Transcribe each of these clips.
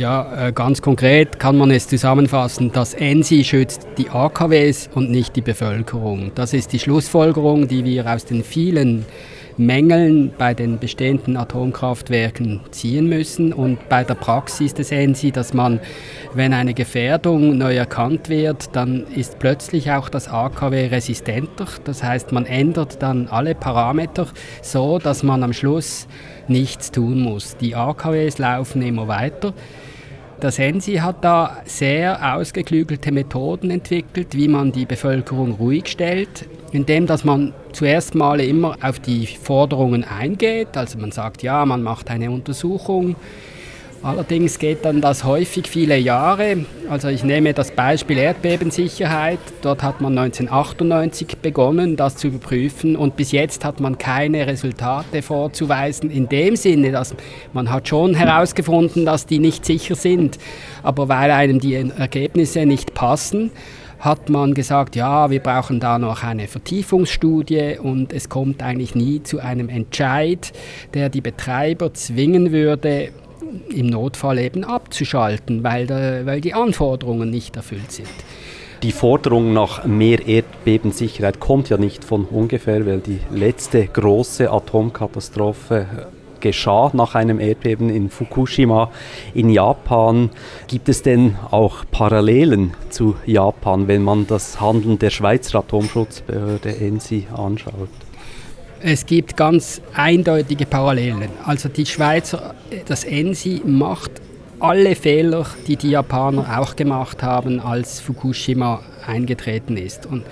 Ja, äh, ganz konkret kann man es zusammenfassen, das ENSI schützt die AKWs und nicht die Bevölkerung. Das ist die Schlussfolgerung, die wir aus den vielen Mängeln bei den bestehenden Atomkraftwerken ziehen müssen. Und bei der Praxis des ENSI, dass man, wenn eine Gefährdung neu erkannt wird, dann ist plötzlich auch das AKW resistenter. Das heißt, man ändert dann alle Parameter so, dass man am Schluss nichts tun muss. Die AKWs laufen immer weiter. Das ENSI hat da sehr ausgeklügelte Methoden entwickelt, wie man die Bevölkerung ruhig stellt, indem dass man zuerst mal immer auf die Forderungen eingeht. Also man sagt, ja, man macht eine Untersuchung, Allerdings geht dann das häufig viele Jahre. Also ich nehme das Beispiel Erdbebensicherheit. Dort hat man 1998 begonnen, das zu überprüfen und bis jetzt hat man keine Resultate vorzuweisen. In dem Sinne, dass man hat schon herausgefunden, dass die nicht sicher sind, aber weil einem die Ergebnisse nicht passen, hat man gesagt, ja, wir brauchen da noch eine Vertiefungsstudie und es kommt eigentlich nie zu einem Entscheid, der die Betreiber zwingen würde, im Notfall eben abzuschalten, weil, der, weil die Anforderungen nicht erfüllt sind. Die Forderung nach mehr Erdbebensicherheit kommt ja nicht von ungefähr, weil die letzte große Atomkatastrophe geschah nach einem Erdbeben in Fukushima in Japan. Gibt es denn auch Parallelen zu Japan, wenn man das Handeln der Schweizer Atomschutzbehörde ENSI anschaut? Es gibt ganz eindeutige Parallelen. Also die Schweizer, das ENSI macht alle Fehler, die die Japaner auch gemacht haben, als Fukushima eingetreten ist. Und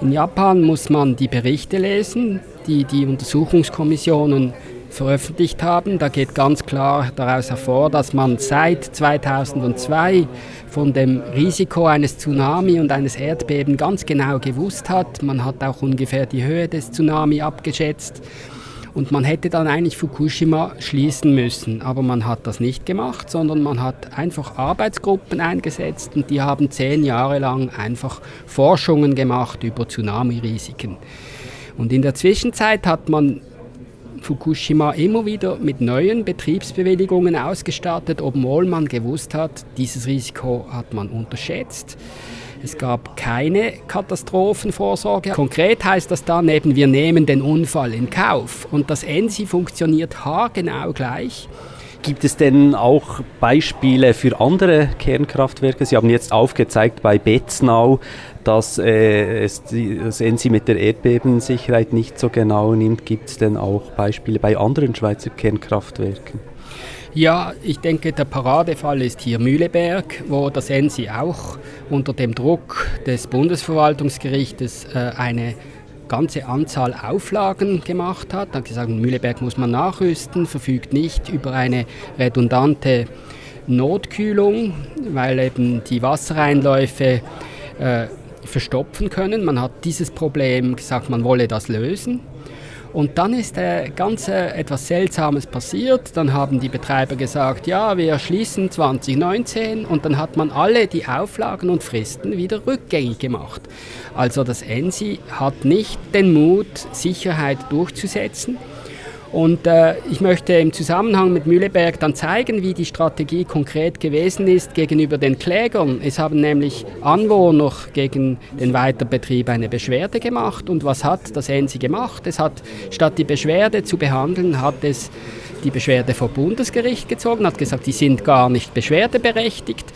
in Japan muss man die Berichte lesen, die die Untersuchungskommissionen veröffentlicht haben. Da geht ganz klar daraus hervor, dass man seit 2002 von dem Risiko eines Tsunami und eines Erdbeben ganz genau gewusst hat. Man hat auch ungefähr die Höhe des Tsunami abgeschätzt. Und man hätte dann eigentlich Fukushima schließen müssen, aber man hat das nicht gemacht, sondern man hat einfach Arbeitsgruppen eingesetzt und die haben zehn Jahre lang einfach Forschungen gemacht über Tsunami-Risiken. Und in der Zwischenzeit hat man Fukushima immer wieder mit neuen Betriebsbewilligungen ausgestattet, obwohl man gewusst hat, dieses Risiko hat man unterschätzt. Es gab keine Katastrophenvorsorge. Konkret heißt das dann wir nehmen den Unfall in Kauf. Und das ENSI funktioniert haargenau gleich. Gibt es denn auch Beispiele für andere Kernkraftwerke? Sie haben jetzt aufgezeigt bei Betznau, dass äh, es die, das ENSI mit der Erdbebensicherheit nicht so genau nimmt. Gibt es denn auch Beispiele bei anderen Schweizer Kernkraftwerken? Ja, ich denke, der Paradefall ist hier Mühleberg, wo das ENSI auch unter dem Druck des Bundesverwaltungsgerichtes äh, eine ganze Anzahl Auflagen gemacht hat. Hat gesagt, Mühleberg muss man nachrüsten, verfügt nicht über eine redundante Notkühlung, weil eben die Wassereinläufe äh, verstopfen können. Man hat dieses Problem gesagt, man wolle das lösen. Und dann ist äh, ganz äh, etwas Seltsames passiert. Dann haben die Betreiber gesagt, ja, wir schließen 2019 und dann hat man alle die Auflagen und Fristen wieder rückgängig gemacht. Also das ENSI hat nicht den Mut, Sicherheit durchzusetzen. Und äh, ich möchte im Zusammenhang mit Mühleberg dann zeigen, wie die Strategie konkret gewesen ist gegenüber den Klägern. Es haben nämlich Anwohner gegen den Weiterbetrieb eine Beschwerde gemacht. Und was hat das ENSI gemacht? Es hat statt die Beschwerde zu behandeln, hat es die Beschwerde vor Bundesgericht gezogen, hat gesagt, die sind gar nicht beschwerdeberechtigt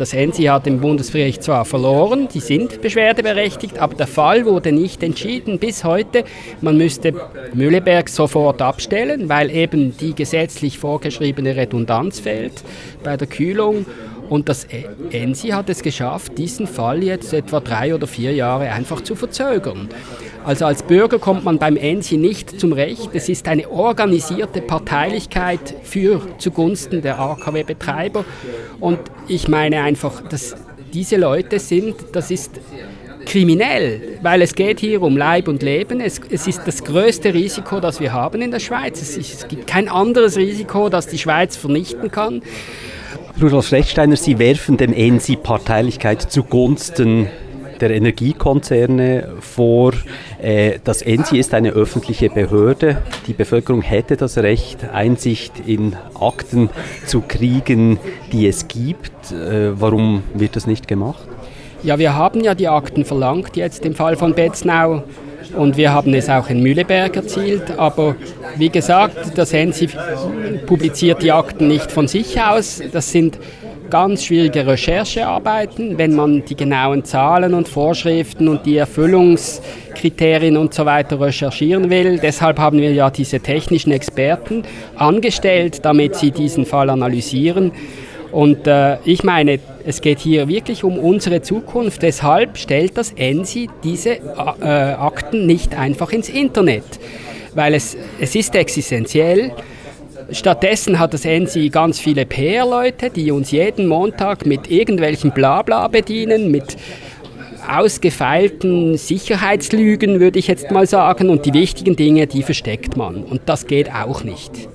das ENSI hat im Bundesgericht zwar verloren, die sind beschwerdeberechtigt, aber der Fall wurde nicht entschieden bis heute. Man müsste Mühleberg sofort abstellen, weil eben die gesetzlich vorgeschriebene Redundanz fehlt bei der Kühlung. Und das ENSI hat es geschafft, diesen Fall jetzt etwa drei oder vier Jahre einfach zu verzögern. Also als Bürger kommt man beim ENSI nicht zum Recht. Es ist eine organisierte Parteilichkeit für zugunsten der AKW-Betreiber. Und ich meine einfach, dass diese Leute sind, das ist kriminell, weil es geht hier um Leib und Leben. Es, es ist das größte Risiko, das wir haben in der Schweiz. Es, ist, es gibt kein anderes Risiko, das die Schweiz vernichten kann. Rudolf Schlechtsteiner, Sie werfen dem ENSI Parteilichkeit zugunsten der Energiekonzerne vor. Äh, das ENSI ist eine öffentliche Behörde. Die Bevölkerung hätte das Recht, Einsicht in Akten zu kriegen, die es gibt. Äh, warum wird das nicht gemacht? Ja, wir haben ja die Akten verlangt, jetzt im Fall von Betznau. Und wir haben es auch in Mühleberg erzielt. Aber wie gesagt, das ENSI publiziert die Akten nicht von sich aus. Das sind ganz schwierige Recherchearbeiten, wenn man die genauen Zahlen und Vorschriften und die Erfüllungskriterien und so weiter recherchieren will. Deshalb haben wir ja diese technischen Experten angestellt, damit sie diesen Fall analysieren. Und äh, ich meine, es geht hier wirklich um unsere Zukunft. Deshalb stellt das ENSI diese äh, Akten nicht einfach ins Internet, weil es, es ist existenziell. Stattdessen hat das ENSI ganz viele PR-Leute, die uns jeden Montag mit irgendwelchen Blabla bedienen, mit ausgefeilten Sicherheitslügen, würde ich jetzt mal sagen. Und die wichtigen Dinge, die versteckt man. Und das geht auch nicht.